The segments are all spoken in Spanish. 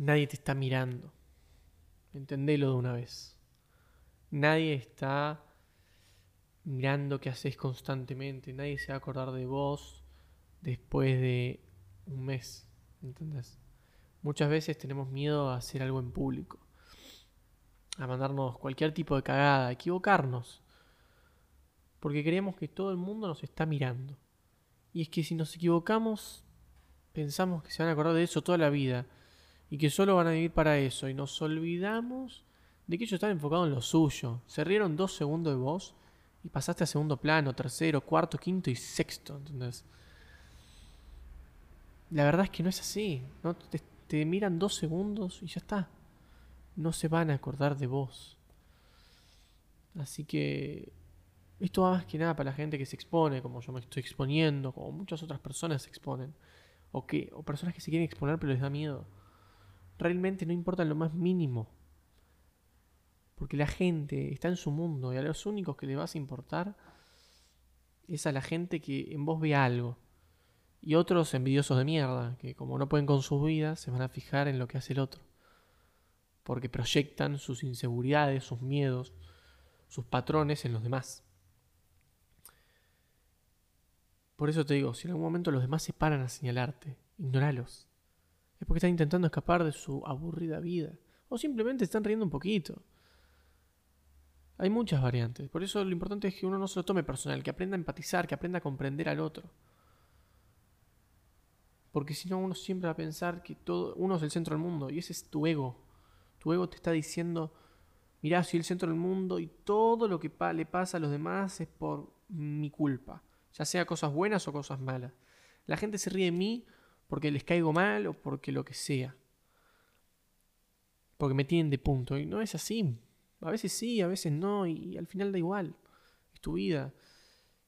nadie te está mirando. Entendelo de una vez. Nadie está mirando qué haces constantemente. Nadie se va a acordar de vos después de un mes. ¿Entendés? Muchas veces tenemos miedo a hacer algo en público. A mandarnos cualquier tipo de cagada, a equivocarnos. Porque creemos que todo el mundo nos está mirando. Y es que si nos equivocamos, pensamos que se van a acordar de eso toda la vida. Y que solo van a vivir para eso. Y nos olvidamos de que ellos están enfocados en lo suyo. Se rieron dos segundos de vos y pasaste a segundo plano, tercero, cuarto, quinto y sexto. ¿Entendés? La verdad es que no es así. ¿no? Te, miran dos segundos y ya está. No se van a acordar de vos. Así que esto va más que nada para la gente que se expone, como yo me estoy exponiendo, como muchas otras personas se exponen. O, que, o personas que se quieren exponer pero les da miedo. Realmente no importa lo más mínimo. Porque la gente está en su mundo y a los únicos que le vas a importar es a la gente que en vos ve algo. Y otros envidiosos de mierda, que como no pueden con sus vidas, se van a fijar en lo que hace el otro. Porque proyectan sus inseguridades, sus miedos, sus patrones en los demás. Por eso te digo, si en algún momento los demás se paran a señalarte, ignoralos. Es porque están intentando escapar de su aburrida vida. O simplemente están riendo un poquito. Hay muchas variantes. Por eso lo importante es que uno no se lo tome personal, que aprenda a empatizar, que aprenda a comprender al otro. Porque si no, uno siempre va a pensar que todo, uno es el centro del mundo y ese es tu ego. Tu ego te está diciendo, mirá, soy el centro del mundo y todo lo que le pasa a los demás es por mi culpa. Ya sea cosas buenas o cosas malas. La gente se ríe de mí porque les caigo mal o porque lo que sea. Porque me tienen de punto. Y no es así. A veces sí, a veces no. Y, al final da igual. Es tu vida.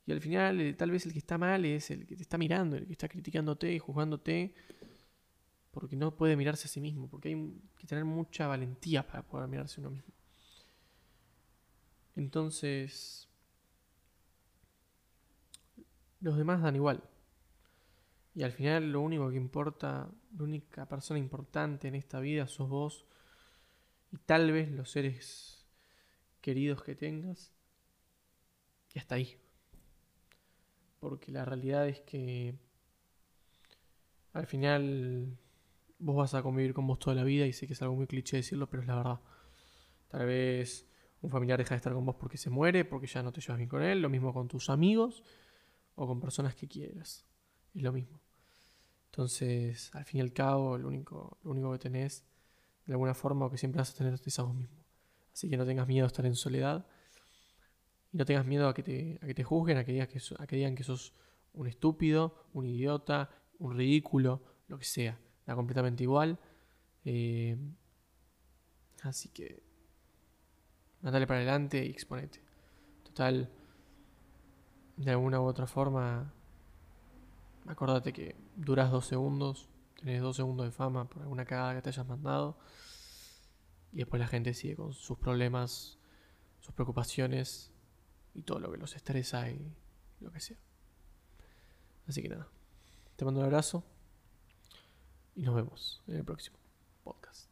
Y al final eh, tal vez el que está mal es el que te está mirando, el que está criticándote y juzgándote. Porque no puede mirarse a sí mismo. Porque hay que tener mucha valentía para poder mirarse a uno mismo. Entonces, los demás dan igual. Y al final lo único que importa, la única persona importante en esta vida sos vos y tal vez los seres queridos que tengas. Y hasta ahí. Porque la realidad es que al final vos vas a convivir con vos toda la vida y sé que es algo muy cliché decirlo, pero es la verdad. Tal vez un familiar deja de estar con vos porque se muere, porque ya no te llevas bien con él, lo mismo con tus amigos o con personas que quieras. Es lo mismo. Entonces, al fin y al cabo, lo único, lo único que tenés, de alguna forma, o que siempre vas a tener es a vos mismo. Así que no tengas miedo a estar en soledad. Y no tengas miedo a que te, a que te juzguen, a que, digas que, a que digan que sos un estúpido, un idiota, un ridículo, lo que sea. Da completamente igual. Eh, así que, mandale para adelante y exponete. Total, de alguna u otra forma, acordate que duras dos segundos, tenés dos segundos de fama por alguna cagada que te hayas mandado, y después la gente sigue con sus problemas, sus preocupaciones y todo lo que los estresa y lo que sea. Así que nada, te mando un abrazo y nos vemos en el próximo podcast.